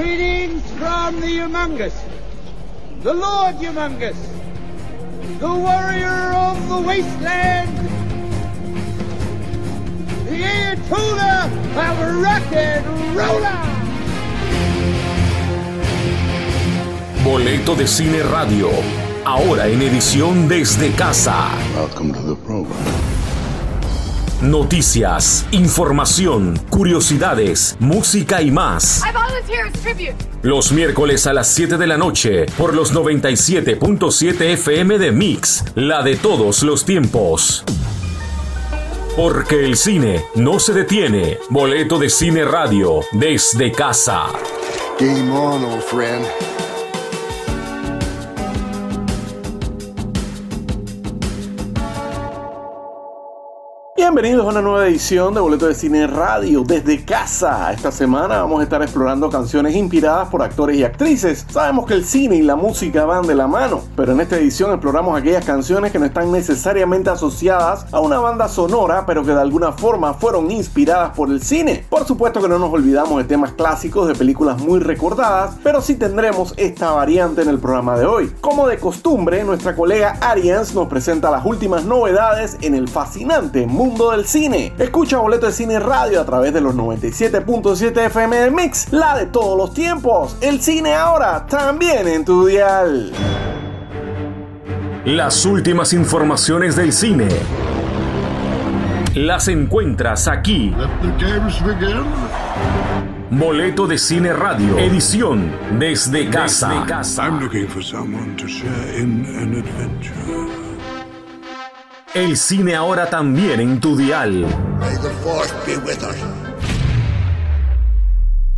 Greetings from the humongous, the Lord humongous, the warrior of the wasteland, the Ayatollah of rock and roller. Boleto de Cine Radio, ahora en edición desde casa. Welcome to the program. Noticias, información, curiosidades, música y más. Los miércoles a las 7 de la noche por los 97.7 FM de Mix, la de todos los tiempos. Porque el cine no se detiene. Boleto de Cine Radio desde casa. Game on, old friend. Bienvenidos a una nueva edición de Boleto de Cine Radio desde casa. Esta semana vamos a estar explorando canciones inspiradas por actores y actrices. Sabemos que el cine y la música van de la mano, pero en esta edición exploramos aquellas canciones que no están necesariamente asociadas a una banda sonora, pero que de alguna forma fueron inspiradas por el cine. Por supuesto que no nos olvidamos de temas clásicos de películas muy recordadas, pero sí tendremos esta variante en el programa de hoy. Como de costumbre, nuestra colega Arians nos presenta las últimas novedades en el fascinante mundo del cine. Escucha Boleto de Cine Radio a través de los 97.7 FM de Mix, la de todos los tiempos. El cine ahora también en tu dial. Las últimas informaciones del cine. Las encuentras aquí. Let the games begin. Boleto de Cine Radio, edición desde casa. I'm looking for someone to share in an adventure. El cine ahora también en tu dial. May the force be with us.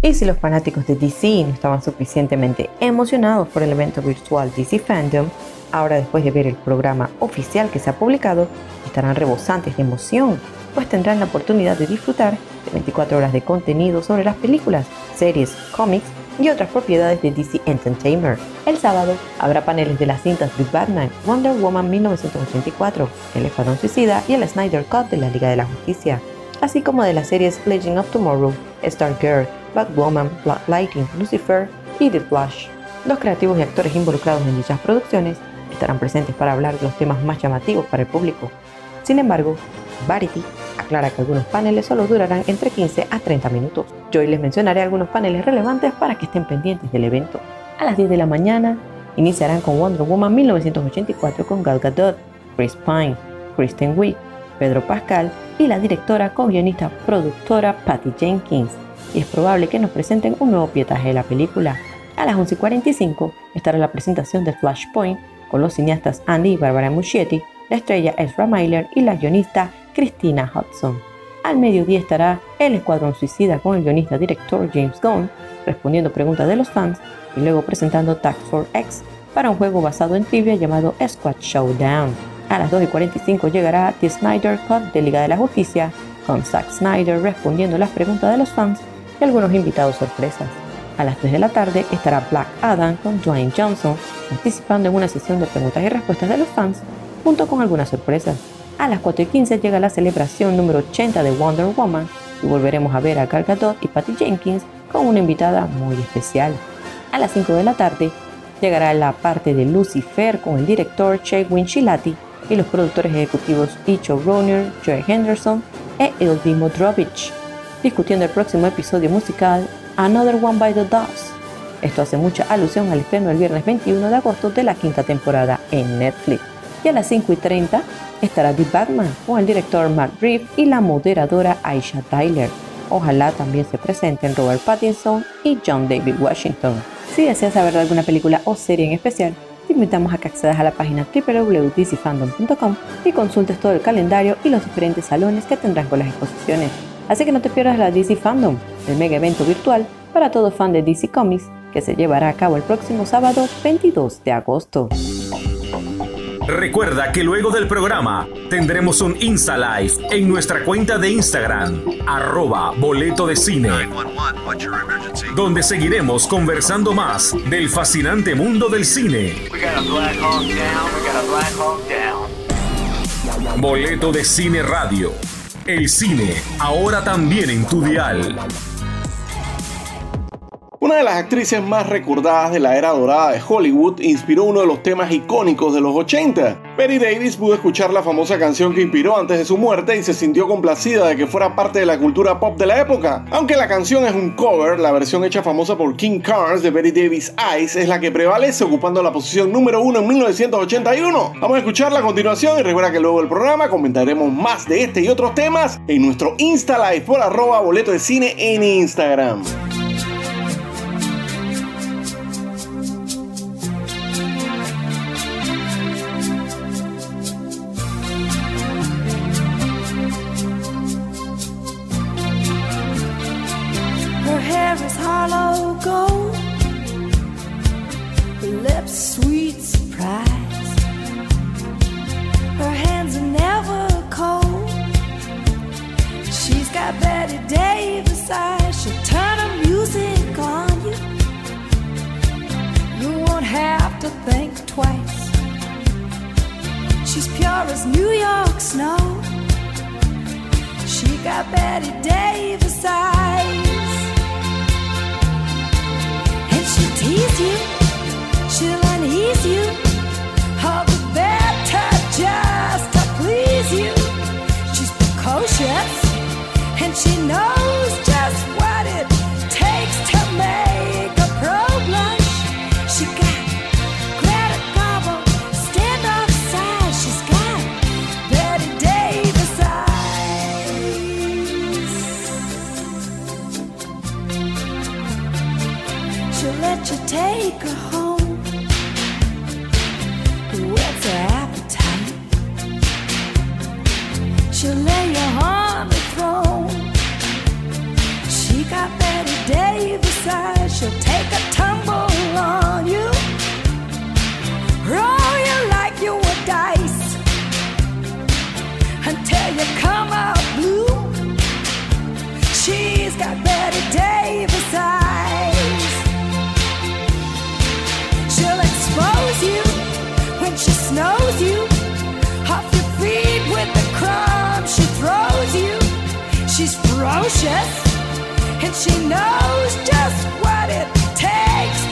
Y si los fanáticos de DC no estaban suficientemente emocionados por el evento virtual DC Fandom, ahora después de ver el programa oficial que se ha publicado, estarán rebosantes de emoción, pues tendrán la oportunidad de disfrutar de 24 horas de contenido sobre las películas, series, cómics y otras propiedades de DC Entertainment. El sábado habrá paneles de las cintas de Batman, Wonder Woman 1984, El Escuadrón Suicida y el Snyder Cut de la Liga de la Justicia, así como de las series Legend of Tomorrow, Stargirl, Batwoman, Black Lightning, Lucifer y The Flash. Los creativos y actores involucrados en dichas producciones estarán presentes para hablar de los temas más llamativos para el público. Sin embargo, Variety aclara que algunos paneles solo durarán entre 15 a 30 minutos. Yo hoy les mencionaré algunos paneles relevantes para que estén pendientes del evento. A las 10 de la mañana iniciarán con Wonder Woman 1984 con Gal Gadot, Chris Pine, Kristen Wiig, Pedro Pascal y la directora, co-guionista, productora Patty Jenkins. Y es probable que nos presenten un nuevo pietaje de la película. A las 11.45 estará la presentación de Flashpoint con los cineastas Andy y Barbara Muschietti, la estrella Ezra Miller y la guionista Christina Hudson. Al mediodía estará El Escuadrón Suicida con el guionista director James Gunn, respondiendo preguntas de los fans y luego presentando Tax Force X para un juego basado en trivia llamado Squad Showdown. A las 2.45 llegará The Snyder Cut de Liga de la Justicia, con Zack Snyder respondiendo las preguntas de los fans y algunos invitados sorpresas. A las 3 de la tarde estará Black Adam con Dwayne Johnson, participando en una sesión de preguntas y respuestas de los fans, junto con algunas sorpresas. A las 4 y 15 llega la celebración número 80 de Wonder Woman y volveremos a ver a Gal Gadot y Patty Jenkins con una invitada muy especial. A las 5 de la tarde llegará la parte de Lucifer con el director Che Winchilati y los productores ejecutivos y showrunner Joe Henderson e Ildi Modrovich, discutiendo el próximo episodio musical Another One by the Dust. Esto hace mucha alusión al estreno el viernes 21 de agosto de la quinta temporada en Netflix. Y a las 5 y 30 estará The Batman con el director Matt Reeves y la moderadora Aisha Tyler. Ojalá también se presenten Robert Pattinson y John David Washington. Si deseas saber de alguna película o serie en especial, te invitamos a que accedas a la página www.dcfandom.com y consultes todo el calendario y los diferentes salones que tendrán con las exposiciones. Así que no te pierdas la DC Fandom, el mega evento virtual para todo fan de DC Comics que se llevará a cabo el próximo sábado 22 de agosto. Recuerda que luego del programa tendremos un Insta Live en nuestra cuenta de Instagram, arroba boleto de cine, donde seguiremos conversando más del fascinante mundo del cine. Boleto de Cine Radio. El cine, ahora también en tu dial. Una de las actrices más recordadas de la era dorada de Hollywood inspiró uno de los temas icónicos de los 80. Betty Davis pudo escuchar la famosa canción que inspiró antes de su muerte y se sintió complacida de que fuera parte de la cultura pop de la época. Aunque la canción es un cover, la versión hecha famosa por King Carnes de Betty Davis Eyes es la que prevalece ocupando la posición número uno en 1981. Vamos a escucharla a continuación y recuerda que luego del programa comentaremos más de este y otros temas en nuestro Insta Live por arroba boleto de cine en Instagram. Betty Davis eyes. She'll turn the music on you. You won't have to think twice. She's pure as New York snow. She got Betty Davis eyes. And she'll tease you. She'll unease you. Her know. and she knows just what it takes.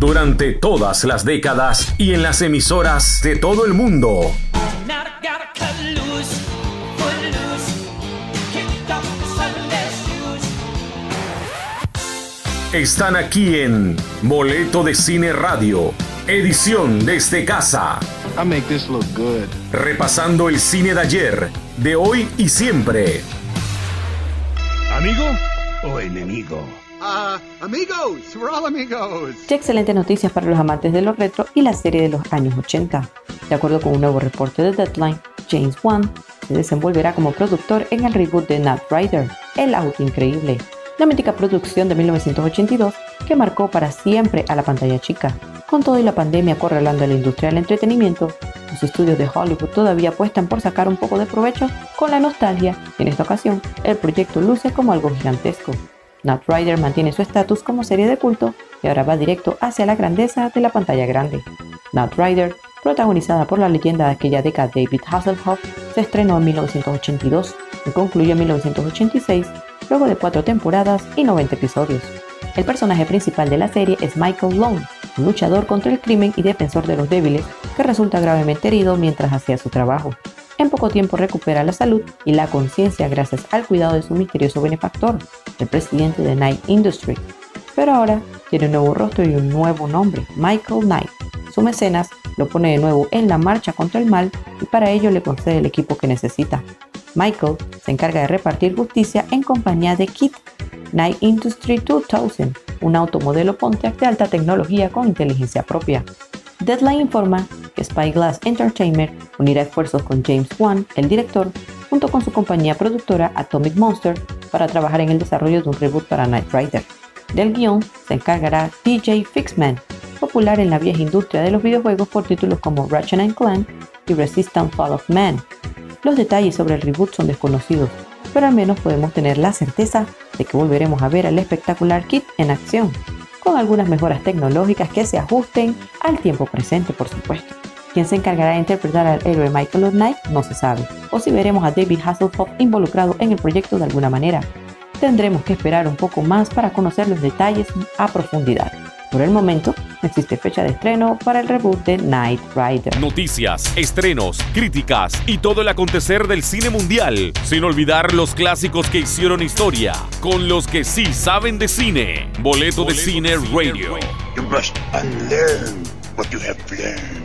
Durante todas las décadas y en las emisoras de todo el mundo. Están aquí en Boleto de Cine Radio, edición desde casa. I make this look good. Repasando el cine de ayer, de hoy y siempre. ¿Amigo o enemigo? Uh, amigos, we're all amigos. Qué excelentes noticias para los amantes de lo retro y la serie de los años 80. De acuerdo con un nuevo reporte de Deadline, James Wan se desenvolverá como productor en el reboot de Knight Rider, El auto increíble, la mítica producción de 1982 que marcó para siempre a la pantalla chica. Con todo y la pandemia acorralando a la industria del entretenimiento, los estudios de Hollywood todavía apuestan por sacar un poco de provecho con la nostalgia y en esta ocasión el proyecto luce como algo gigantesco. Knight Rider mantiene su estatus como serie de culto y ahora va directo hacia la grandeza de la pantalla grande. Knight Rider, protagonizada por la leyenda de aquella década David Hasselhoff, se estrenó en 1982 y concluyó en 1986 luego de cuatro temporadas y 90 episodios. El personaje principal de la serie es Michael Long, un luchador contra el crimen y defensor de los débiles que resulta gravemente herido mientras hacía su trabajo. En poco tiempo recupera la salud y la conciencia gracias al cuidado de su misterioso benefactor, el presidente de Night Industry. Pero ahora tiene un nuevo rostro y un nuevo nombre, Michael Knight. Su mecenas lo pone de nuevo en la marcha contra el mal y para ello le concede el equipo que necesita. Michael se encarga de repartir justicia en compañía de Kit, Night Industry 2000, un automodelo Pontiac de alta tecnología con inteligencia propia. Deadline informa que Spyglass Entertainment unirá esfuerzos con James Wan, el director, junto con su compañía productora Atomic Monster, para trabajar en el desarrollo de un reboot para Knight Rider. Del guion se encargará DJ Fixman, popular en la vieja industria de los videojuegos por títulos como Ratchet Clank y Resistance Fall of Man. Los detalles sobre el reboot son desconocidos, pero al menos podemos tener la certeza de que volveremos a ver al espectacular Kit en acción, con algunas mejoras tecnológicas que se ajusten al tiempo presente, por supuesto. Quién se encargará de interpretar al héroe Michael Knight no se sabe, o si veremos a David Hasselhoff involucrado en el proyecto de alguna manera. Tendremos que esperar un poco más para conocer los detalles a profundidad. Por el momento, no existe fecha de estreno para el reboot de Night Rider. Noticias, estrenos, críticas y todo el acontecer del cine mundial, sin olvidar los clásicos que hicieron historia, con los que sí saben de cine. Boleto, de Cine, Radio. You must unlearn what you have learned.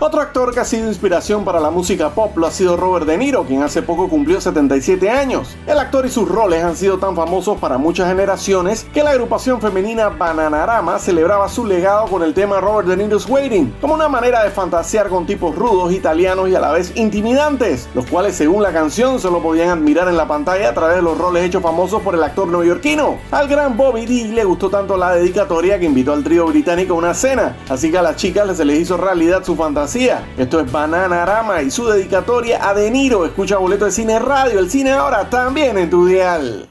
Otro actor que ha sido inspiración para la música pop lo ha sido Robert De Niro, quien hace poco cumplió 77 años. El actor y sus roles han sido tan famosos para muchas generaciones que la agrupación femenina Bananarama celebraba su legado con el tema Robert De Niro's Waiting, como una manera de fantasear con tipos rudos, italianos y a la vez intimidantes, los cuales según la canción solo podían admirar en la pantalla a través de los roles hechos famosos por el actor neoyorquino. Al gran Bobby D le gustó tanto la dedicatoria que invitó al trío británico a una cena, así que a las chicas se les hizo realidad su fantasía esto es Bananarama y su dedicatoria a De Niro. Escucha boleto de cine radio, el cine ahora también en tu dial.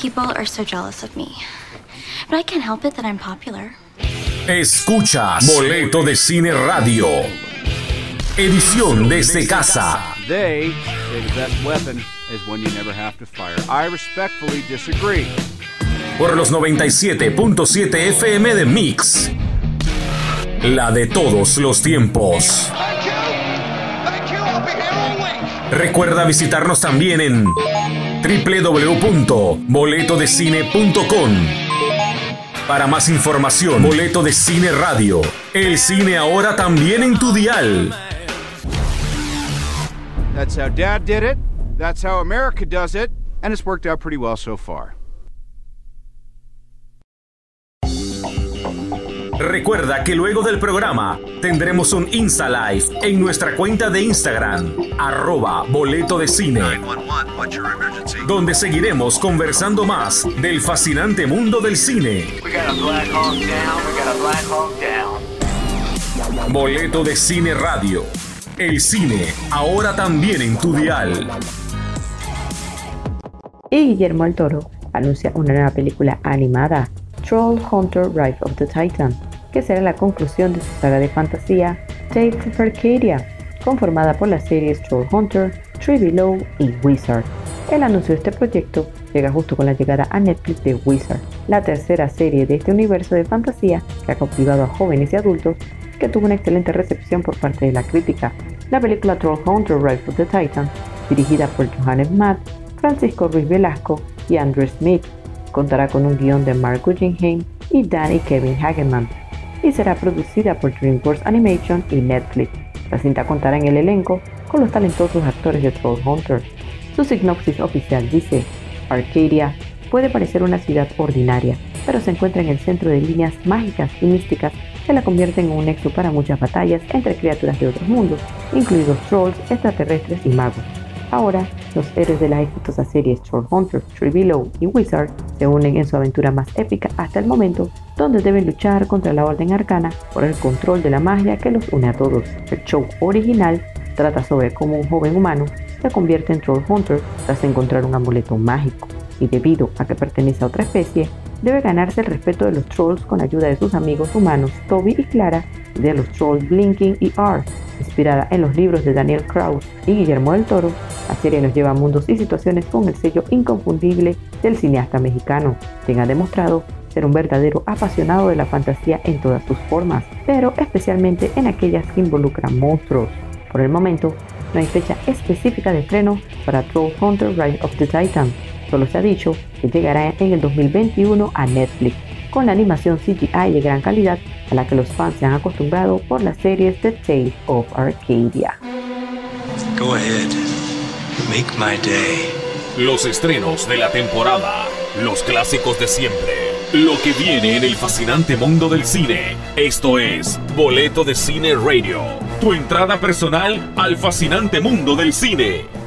People are so jealous of me. But I can't help it that I'm popular. Escuchas Boleto de Cine Radio. Edición desde casa. They say the best weapon is one you never have to fire. I respectfully disagree. Por los 97.7 FM de Mix. La de todos los tiempos. Recuerda visitarnos también en www.boletodecine.com. Para más información, Boleto de Cine Radio. El cine ahora también en tu dial. That's how Dad did it. That's how America does it. And it's worked out pretty well so far. Recuerda que luego del programa tendremos un Insta Live en nuestra cuenta de Instagram, arroba boleto de cine, donde seguiremos conversando más del fascinante mundo del cine. Boleto de Cine Radio. El cine, ahora también en tu dial. Y Guillermo del Toro anuncia una nueva película animada, Troll Hunter Rise of the Titan, que será la conclusión de su saga de fantasía Tales of Arcadia, conformada por las series Troll Hunter, Tree Below y Wizard. El anuncio de este proyecto llega justo con la llegada a Netflix de Wizard, la tercera serie de este universo de fantasía que ha cautivado a jóvenes y adultos que tuvo una excelente recepción por parte de la crítica. La película Troll Hunter Rise of the Titan, dirigida por Johannes Matt, Francisco Ruiz Velasco y Andrew Smith, contará con un guion de Mark Guggenheim y Danny Kevin Hageman, y será producida por DreamWorks Animation y Netflix. La cinta contará en el elenco con los talentosos actores de Troll Hunter. Su sinopsis oficial dice, Arcadia puede parecer una ciudad ordinaria, pero se encuentra en el centro de líneas mágicas y místicas que la convierten en un nexo para muchas batallas entre criaturas de otros mundos, incluidos trolls, extraterrestres y magos. Ahora, los héroes de las exitosas series Hunter, Tree Below y Wizard se unen en su aventura más épica hasta el momento, donde deben luchar contra la Orden Arcana por el control de la magia que los une a todos. El show original trata sobre cómo un joven humano se convierte en Troll Hunter tras encontrar un amuleto mágico, y debido a que pertenece a otra especie, debe ganarse el respeto de los trolls con ayuda de sus amigos humanos Toby y Clara y de los trolls Blinking y Art. Inspirada en los libros de Daniel Krauss y Guillermo del Toro, la serie nos lleva a mundos y situaciones con el sello inconfundible del cineasta mexicano, quien ha demostrado ser un verdadero apasionado de la fantasía en todas sus formas, pero especialmente en aquellas que involucran monstruos. Por el momento, no hay fecha específica de estreno para Troll Hunter Rise of the Titan, Solo se ha dicho que llegará en el 2021 a Netflix, con la animación CGI de gran calidad a la que los fans se han acostumbrado por las series de Tales of Arcadia. Go ahead. Make my day. Los estrenos de la temporada, los clásicos de siempre, lo que viene en el fascinante mundo del cine. Esto es Boleto de Cine Radio, tu entrada personal al fascinante mundo del cine.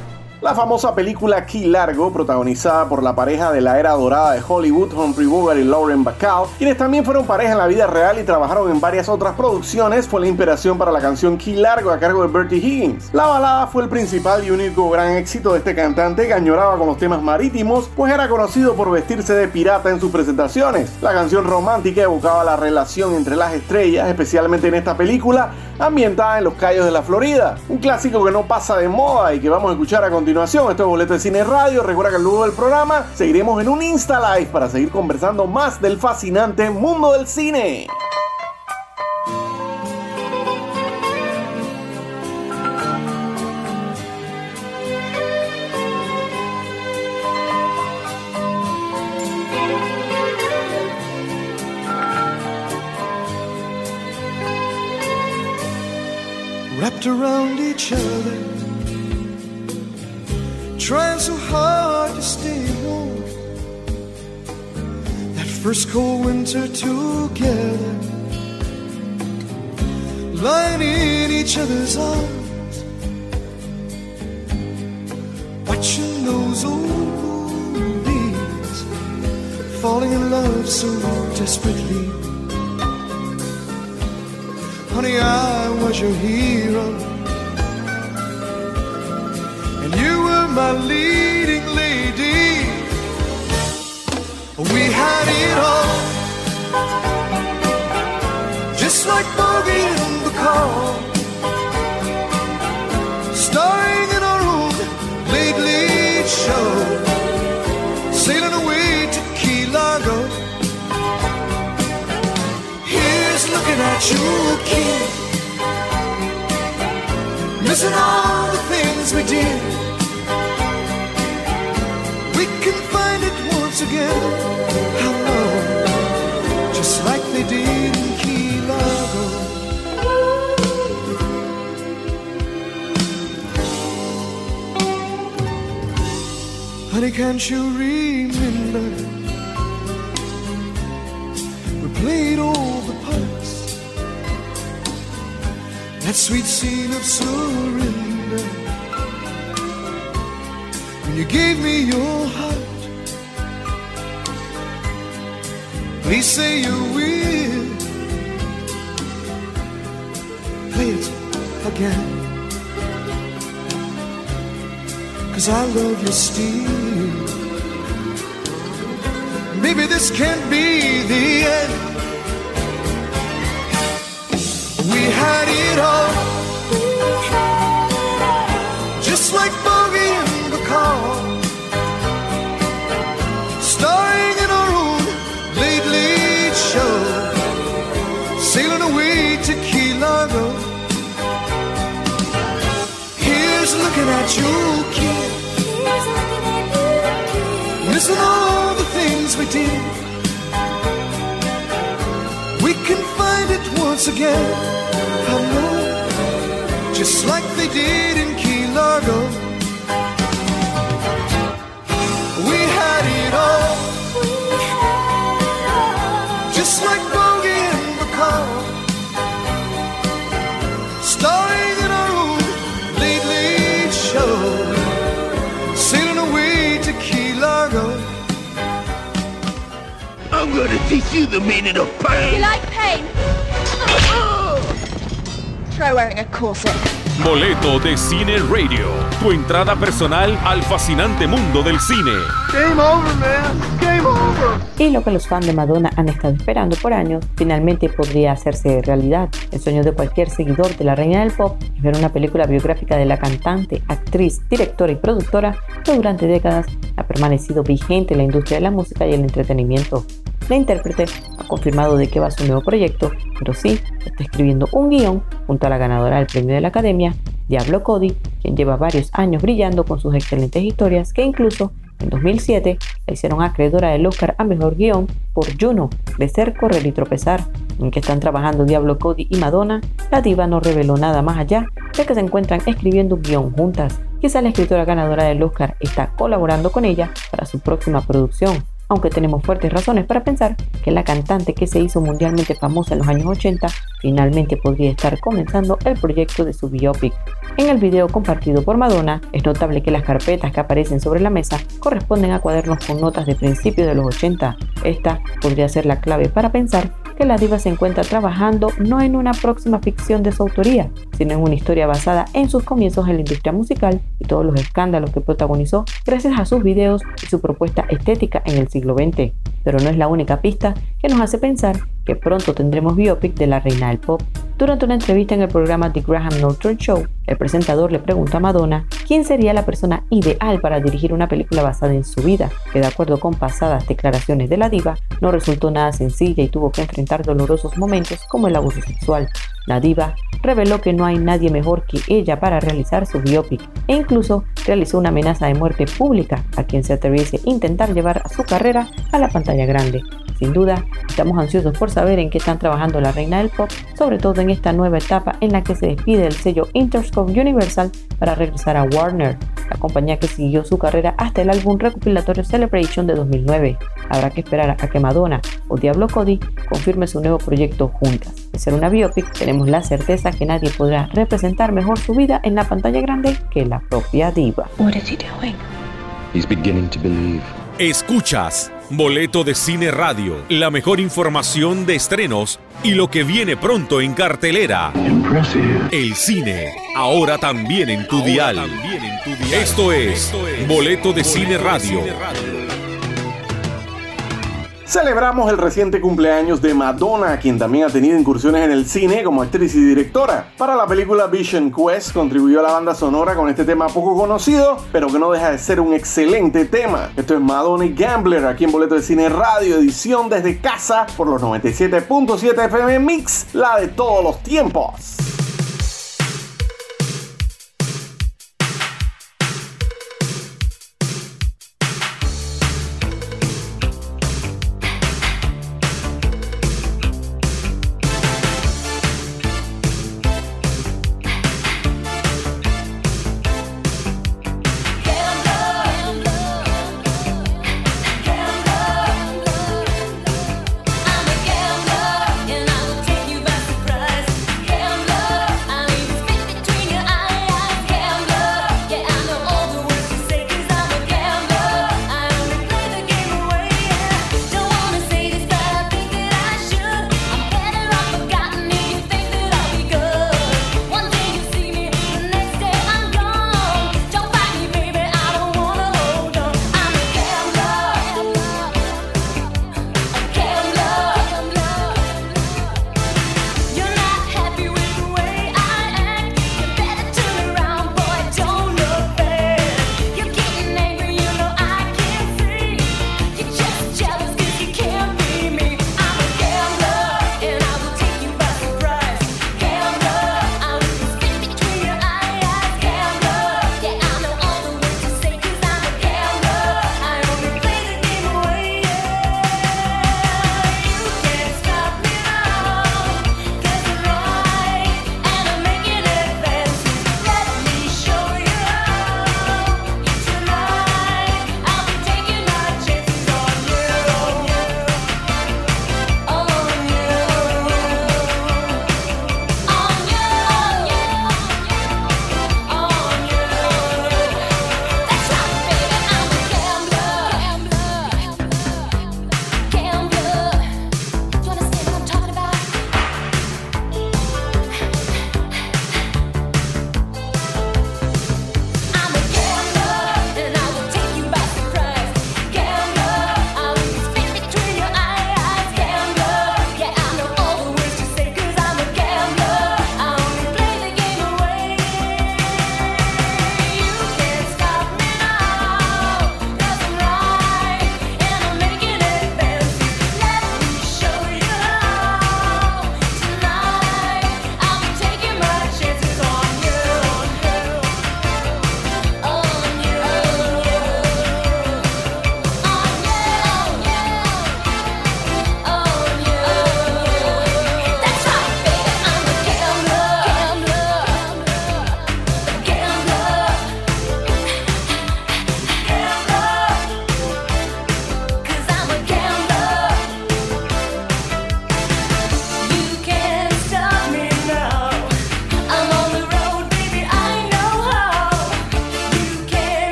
La famosa película Key Largo, protagonizada por la pareja de la era dorada de Hollywood, Humphrey Bogart y Lauren Bacall, quienes también fueron pareja en la vida real y trabajaron en varias otras producciones, fue la inspiración para la canción Key Largo a cargo de Bertie Higgins. La balada fue el principal y único gran éxito de este cantante que añoraba con los temas marítimos, pues era conocido por vestirse de pirata en sus presentaciones. La canción romántica evocaba la relación entre las estrellas, especialmente en esta película, ambientada en los Cayos de la Florida. Un clásico que no pasa de moda y que vamos a escuchar a continuación continuación. Esto es Boleto de Cine Radio. Recuerda que luego del programa seguiremos en un Insta Live para seguir conversando más del fascinante mundo del cine. Wrapped around each other trying so hard to stay warm. That first cold winter together, lying in each other's arms, watching those old movies, falling in love so desperately. Honey, I was your hero And you were my leading lady. We had it all. Just like Bogey and the call. Starring looking at you, kid. Missing all the things we did. We can find it once again. How long? Just like they did in Key Largo. Honey, can't you remember? Sweet scene of surrender. When you gave me your heart. Please say you will. Play it again. Cause I love you still. Maybe this can't be the end. We had it all. Just like Bogey and the call. Starring in our own late, late show. Sailing away to Key Largo. Here's looking at you, kid. Missing all the things we did. Once again. How long? Just like they did in Key Largo. We had it all. Just like Bogey and the call. Starring in our own late, late show. Sailing away to Key Largo. I'm gonna teach you the meaning of pain. You like pain? Boleto de Cine Radio. Tu entrada personal al fascinante mundo del cine. Game over, man. Game over. Y lo que los fans de Madonna han estado esperando por años, finalmente podría hacerse realidad. El sueño de cualquier seguidor de la reina del pop es ver una película biográfica de la cantante, actriz, directora y productora que durante décadas ha permanecido vigente en la industria de la música y el entretenimiento. La intérprete ha confirmado de qué va su nuevo proyecto, pero sí está escribiendo un guion junto a la ganadora del premio de la Academia, Diablo Cody, quien lleva varios años brillando con sus excelentes historias que incluso en 2007 la hicieron acreedora del Oscar a Mejor Guión por Juno, de Ser, Correr y Tropezar. En que están trabajando Diablo Cody y Madonna, la diva no reveló nada más allá de que se encuentran escribiendo un guion juntas. Quizá la escritora ganadora del Oscar está colaborando con ella para su próxima producción, aunque tenemos fuertes razones para pensar que la cantante que se hizo mundialmente famosa en los años 80 finalmente podría estar comenzando el proyecto de su biopic. En el video compartido por Madonna, es notable que las carpetas que aparecen sobre la mesa corresponden a cuadernos con notas de principios de los 80. Esta podría ser la clave para pensar que la diva se encuentra trabajando no en una próxima ficción de su autoría, sino en una historia basada en sus comienzos en la industria musical y todos los escándalos que protagonizó gracias a sus videos y su propuesta estética en el siglo XX. Pero no es la única pista que nos hace pensar que pronto tendremos biopic de la reina del pop. Durante una entrevista en el programa The Graham Norton Show, el presentador le pregunta a Madonna quién sería la persona ideal para dirigir una película basada en su vida, que de acuerdo con pasadas declaraciones de la diva, no resultó nada sencilla y tuvo que enfrentar dolorosos momentos como el abuso sexual. La diva reveló que no hay nadie mejor que ella para realizar su biopic e incluso realizó una amenaza de muerte pública a quien se atreviese a intentar llevar a su carrera a la pantalla grande. Sin duda, estamos ansiosos por saber en qué están trabajando la reina del pop, sobre todo en esta nueva etapa en la que se despide del sello Interscope Universal para regresar a Warner, la compañía que siguió su carrera hasta el álbum recopilatorio Celebration de 2009. Habrá que esperar a que Madonna o Diablo Cody confirme su nuevo proyecto juntas. De ser una biopic, tenemos la certeza que nadie podrá representar mejor su vida en la pantalla grande que la propia diva. What is he doing? He's beginning to believe. Escuchas Boleto de Cine Radio, la mejor información de estrenos y lo que viene pronto en cartelera. El cine, ahora también en tu dial. Esto es Boleto de Cine Radio. Celebramos el reciente cumpleaños de Madonna, quien también ha tenido incursiones en el cine como actriz y directora. Para la película Vision Quest contribuyó a la banda sonora con este tema poco conocido, pero que no deja de ser un excelente tema. Esto es Madonna y Gambler, aquí en Boleto de Cine Radio, edición desde casa por los 97.7 FM Mix, la de todos los tiempos.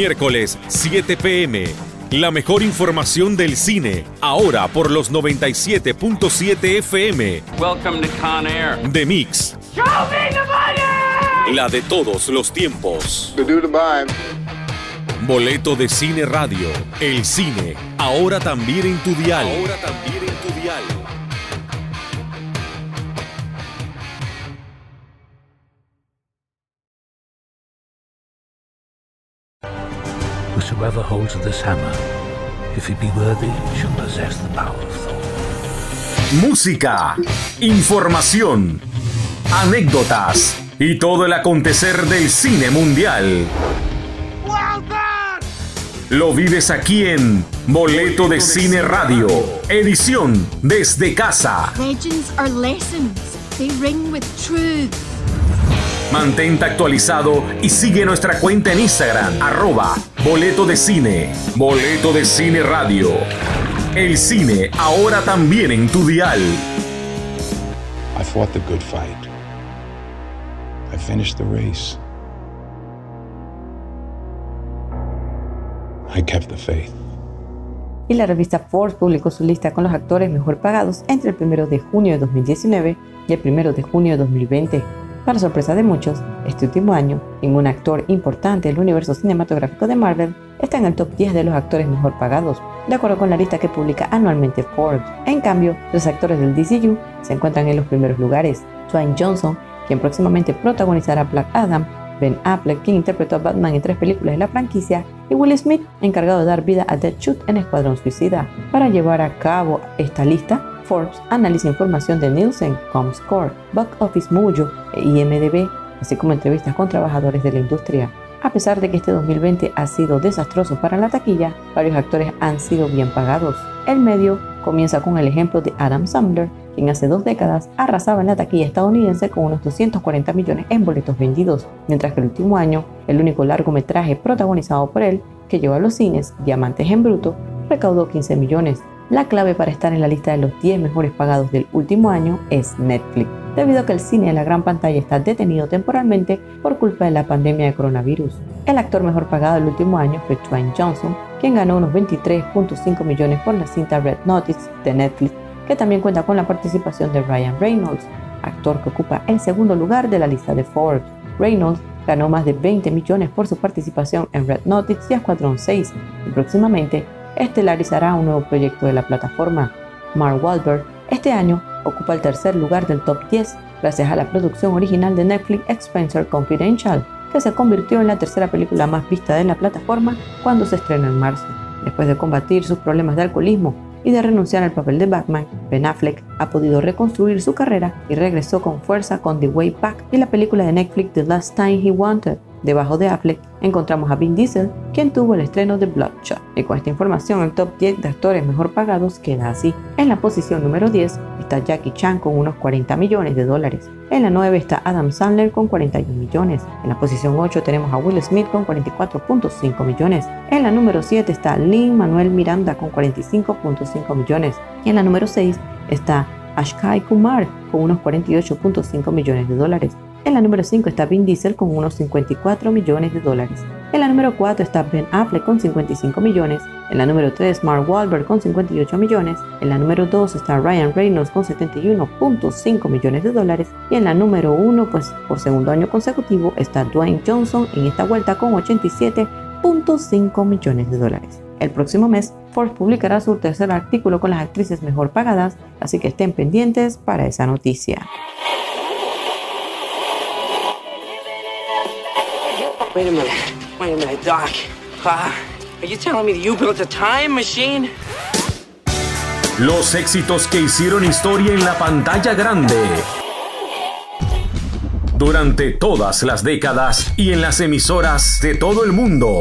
Miércoles 7 pm. La mejor información del cine, ahora por los 97.7 FM. Welcome to Con Air. The Mix. Show me the money! La de todos los tiempos. Goodbye. Boleto de Cine Radio. El cine, ahora también en tu dial. Ahora también Whosoever holds this hammer, if he be worthy, shall possess the power of Thor. Música, información, anécdotas y todo el acontecer del cine mundial. lo vives aquí en Boleto de Cine Radio, edición desde casa. Legends are lessons. They ring with truth. Mantente actualizado y sigue nuestra cuenta en Instagram, arroba Boleto de Cine, Boleto de Cine Radio. El cine ahora también en tu dial. I fought the good fight. I finished the race. I kept the faith. Y la revista Forbes publicó su lista con los actores mejor pagados entre el 1 de junio de 2019 y el 1 de junio de 2020. Para sorpresa de muchos, este último año, ningún actor importante del universo cinematográfico de Marvel está en el top 10 de los actores mejor pagados, de acuerdo con la lista que publica anualmente Forbes. En cambio, los actores del DCU se encuentran en los primeros lugares. Dwayne Johnson, quien próximamente protagonizará Black Adam, Ben Affleck, quien interpretó a Batman en tres películas de la franquicia, y Will Smith, encargado de dar vida a Deadshot en Escuadrón Suicida. Para llevar a cabo esta lista, Forbes analiza información de Nielsen, Comscore, Box Office Mojo e IMDb, así como entrevistas con trabajadores de la industria. A pesar de que este 2020 ha sido desastroso para la taquilla, varios actores han sido bien pagados. El medio comienza con el ejemplo de Adam Sandler, quien hace dos décadas arrasaba en la taquilla estadounidense con unos 240 millones en boletos vendidos, mientras que el último año, el único largometraje protagonizado por él, que llevó a los cines, Diamantes en Bruto, recaudó 15 millones. La clave para estar en la lista de los 10 mejores pagados del último año es Netflix debido a que el cine en la gran pantalla está detenido temporalmente por culpa de la pandemia de coronavirus. El actor mejor pagado del último año fue Dwayne Johnson, quien ganó unos 23.5 millones por la cinta Red Notice de Netflix, que también cuenta con la participación de Ryan Reynolds, actor que ocupa el segundo lugar de la lista de Forbes. Reynolds ganó más de 20 millones por su participación en Red Notice y Escuadrón 6 y próximamente estelarizará un nuevo proyecto de la plataforma. Mark Wahlberg este año ocupa el tercer lugar del top 10 gracias a la producción original de Netflix Spencer Confidential, que se convirtió en la tercera película más vista de la plataforma cuando se estrenó en marzo. Después de combatir sus problemas de alcoholismo y de renunciar al papel de Batman, Ben Affleck ha podido reconstruir su carrera y regresó con fuerza con The Way Back y la película de Netflix The Last Time He Wanted, Debajo de Affleck encontramos a Vin Diesel, quien tuvo el estreno de Bloodshot. Y con esta información, el top 10 de actores mejor pagados queda así. En la posición número 10 está Jackie Chan con unos 40 millones de dólares. En la 9 está Adam Sandler con 41 millones. En la posición 8 tenemos a Will Smith con 44.5 millones. En la número 7 está Lin Manuel Miranda con 45.5 millones. En la número 6 está Ashkai Kumar con unos 48.5 millones de dólares. En la número 5 está Vin Diesel con unos 54 millones de dólares. En la número 4 está Ben Affleck con 55 millones. En la número 3 Mark Wahlberg con 58 millones. En la número 2 está Ryan Reynolds con 71.5 millones de dólares. Y en la número 1, pues por segundo año consecutivo, está Dwayne Johnson en esta vuelta con 87.5 millones de dólares. El próximo mes, Forbes publicará su tercer artículo con las actrices mejor pagadas, así que estén pendientes para esa noticia. Wait a minute. Wait a minute, Doc. Uh, are you telling me that you built a time machine? Los éxitos que hicieron historia en la pantalla grande. Durante todas las décadas y en las emisoras de todo el mundo.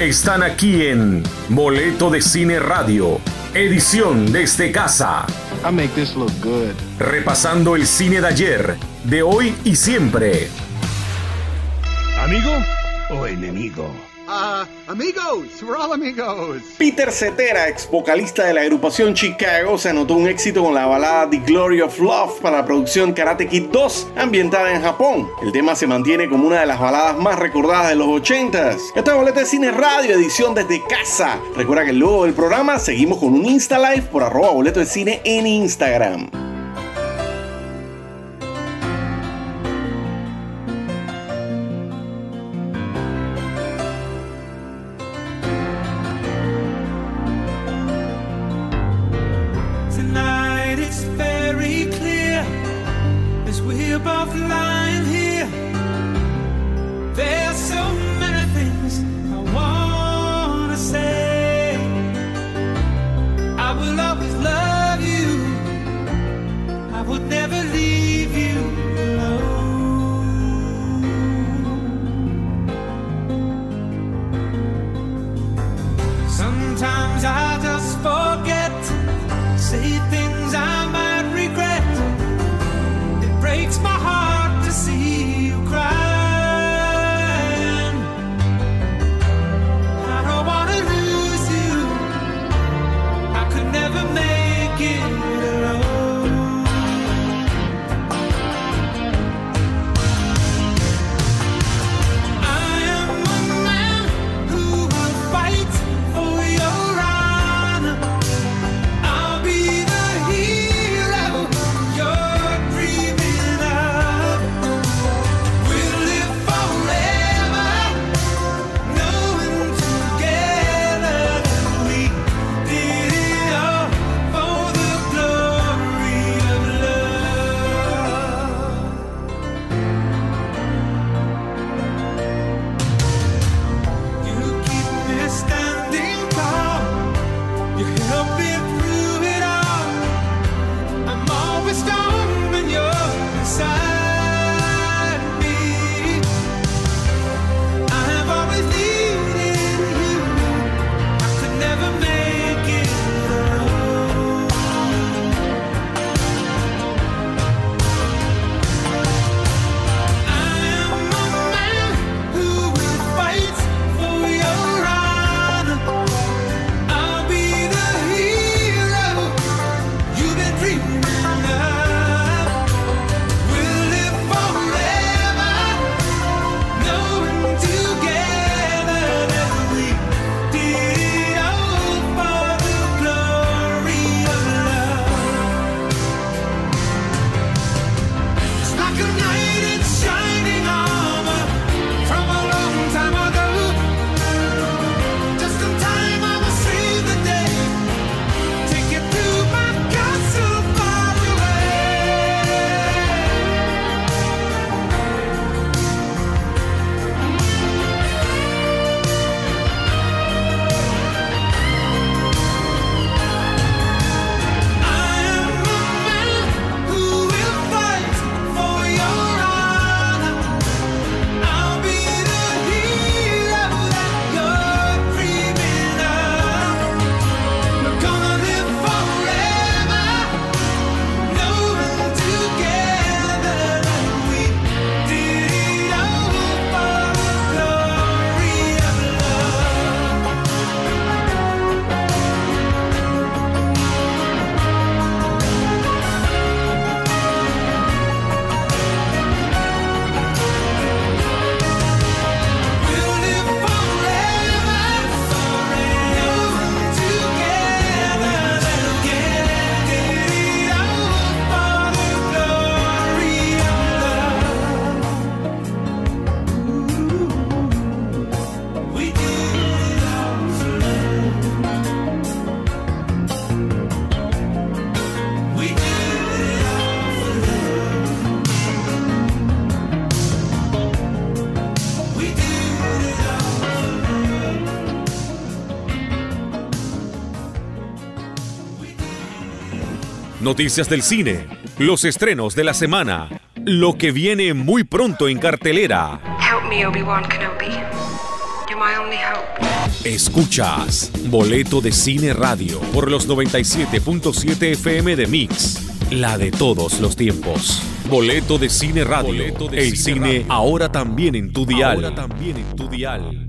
Están aquí en Boleto de Cine Radio edición desde casa. I make this look good. Repasando el cine de ayer, de hoy y siempre. ¿Amigo o enemigo? Uh, amigos, we're all amigos. Peter Cetera, ex vocalista de la agrupación Chicago, se anotó un éxito con la balada The Glory of Love para la producción Karate Kid 2, ambientada en Japón. El tema se mantiene como una de las baladas más recordadas de los 80s. Esta es Boleta de Cine Radio, edición desde casa. Recuerda que luego del programa seguimos con un Insta Live por arroba boleto de cine en Instagram. We're both lying. Noticias del cine, los estrenos de la semana, lo que viene muy pronto en cartelera. Help me, Obi-Wan Kenobi. You're my only hope. Escuchas Boleto de Cine Radio por los 97.7 FM de Mix, la de todos los tiempos. Boleto de Cine Radio, el cine, ahora también en tu dial. Ahora también en tu dial.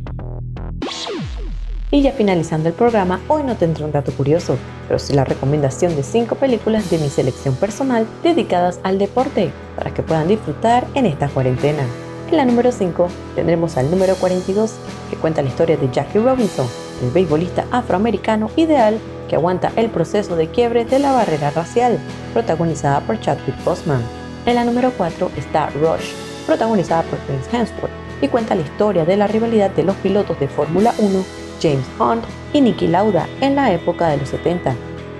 Y ya finalizando el programa, hoy no tendré un dato curioso, pero sí la recomendación de 5 películas de mi selección personal dedicadas al deporte, para que puedan disfrutar en esta cuarentena. En la número 5 tendremos al número 42, que cuenta la historia de Jackie Robinson, el beisbolista afroamericano ideal que aguanta el proceso de quiebre de la barrera racial, protagonizada por Chadwick Boseman. En la número 4 está Rush, protagonizada por Prince Hemsworth, y cuenta la historia de la rivalidad de los pilotos de Fórmula 1 James Hunt y Niki Lauda en la época de los 70.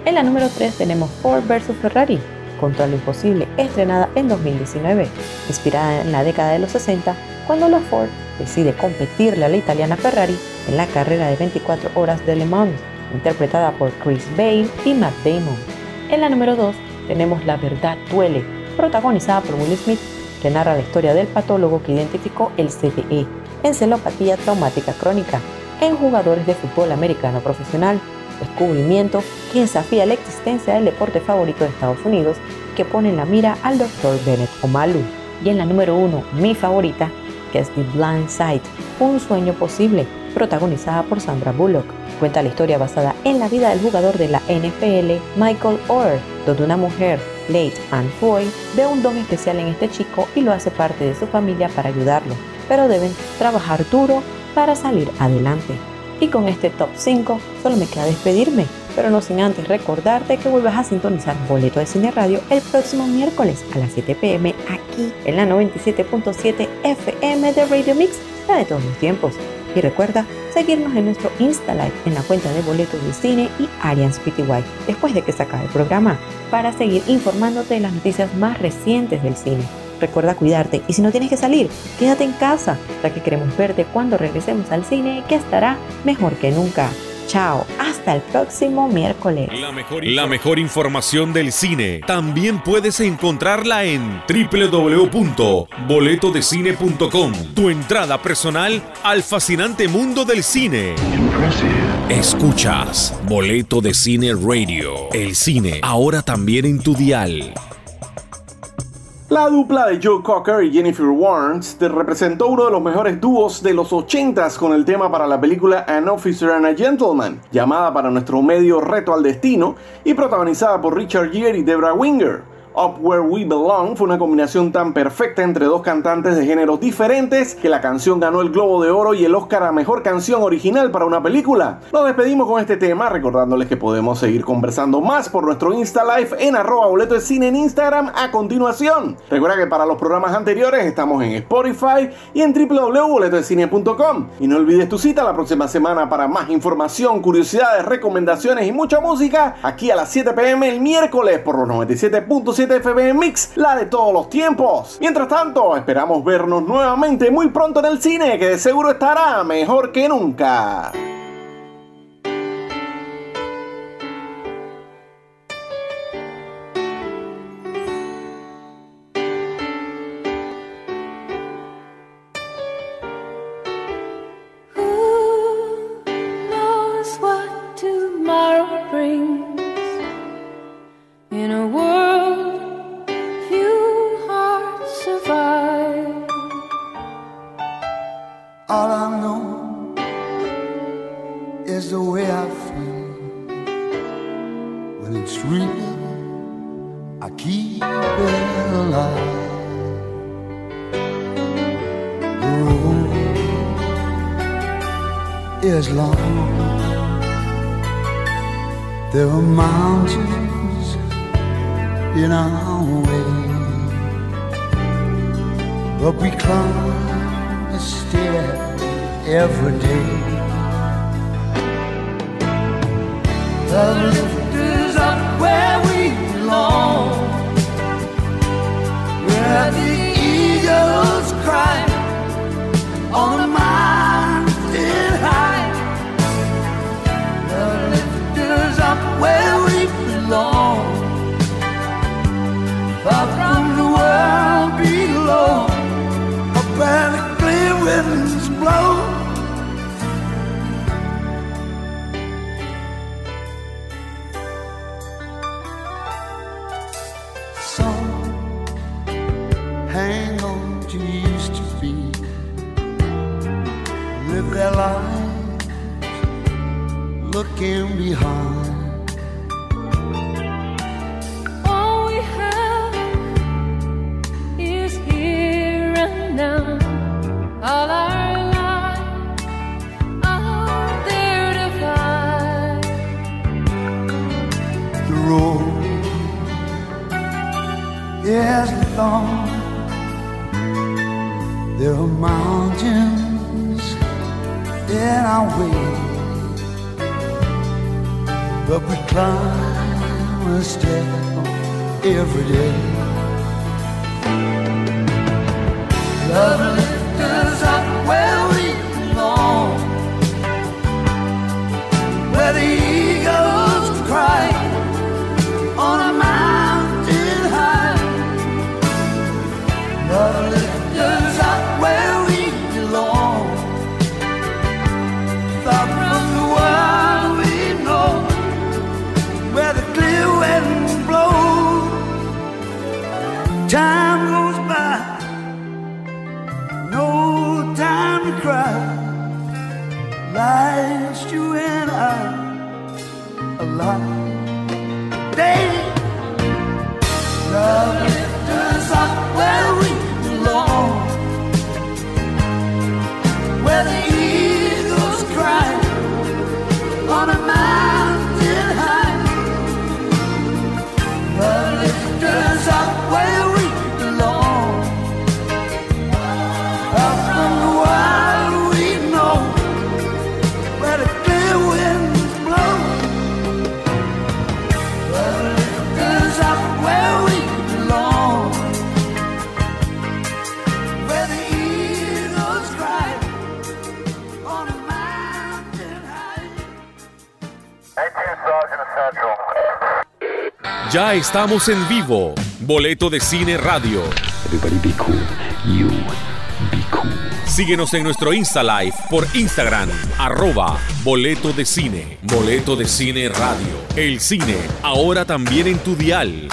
En la número 3 tenemos Ford vs Ferrari, contra lo imposible, estrenada en 2019, inspirada en la década de los 60, cuando la Ford decide competirle a la italiana Ferrari en la carrera de 24 horas de Le Mans, interpretada por Chris Bale y Matt Damon. En la número 2 tenemos La verdad duele, protagonizada por Will Smith, que narra la historia del patólogo que identificó el CTE, encelopatía traumática crónica, en jugadores de fútbol americano profesional, descubrimiento que desafía la existencia del deporte favorito de Estados Unidos que pone en la mira al Dr. Bennett Omalu. Y en la número uno, mi favorita, que es The Blind Side, un sueño posible, protagonizada por Sandra Bullock. Cuenta la historia basada en la vida del jugador de la NFL, Michael Orr, donde una mujer, Late Ann Foy, ve un don especial en este chico y lo hace parte de su familia para ayudarlo, pero deben trabajar duro para salir adelante. Y con este top 5 solo me queda despedirme, pero no sin antes recordarte que vuelvas a sintonizar Boleto de Cine Radio el próximo miércoles a las 7 pm aquí en la 97.7 FM de Radio Mix, la de todos los tiempos. Y recuerda seguirnos en nuestro Insta Live en la cuenta de Boletos de Cine y Arians Pty después de que se acabe el programa, para seguir informándote de las noticias más recientes del cine. Recuerda cuidarte y si no tienes que salir, quédate en casa, ya que queremos verte cuando regresemos al cine que estará mejor que nunca. Chao, hasta el próximo miércoles. La mejor, la mejor, información del cine también puedes encontrarla en www.boletodecine.com. Tu entrada personal al fascinante mundo del cine. Escuchas Boleto de Cine Radio. El cine ahora también en tu dial. La dupla de Joe Cocker y Jennifer Warnes representó uno de los mejores dúos de los 80s con el tema para la película An Officer and a Gentleman, llamada para nuestro medio Reto al Destino y protagonizada por Richard Gere y Debra Winger. Up Where We Belong fue una combinación tan perfecta entre dos cantantes de géneros diferentes que la canción ganó el Globo de Oro y el Oscar a Mejor Canción Original para una película. Nos despedimos con este tema recordándoles que podemos seguir conversando más por nuestro Insta Live en arroba boleto de cine en Instagram a continuación. Recuerda que para los programas anteriores estamos en Spotify y en www.boletodecine.com. Y no olvides tu cita la próxima semana para más información, curiosidades, recomendaciones y mucha música aquí a las 7 pm el miércoles por los 97.7 FB Mix, la de todos los tiempos. Mientras tanto, esperamos vernos nuevamente muy pronto en el cine, que de seguro estará mejor que nunca. estamos en vivo. Boleto de cine radio. Everybody be cool. You be cool. Síguenos en nuestro Insta Live por Instagram, arroba boleto de cine. Boleto de cine radio. El cine, ahora también en tu dial.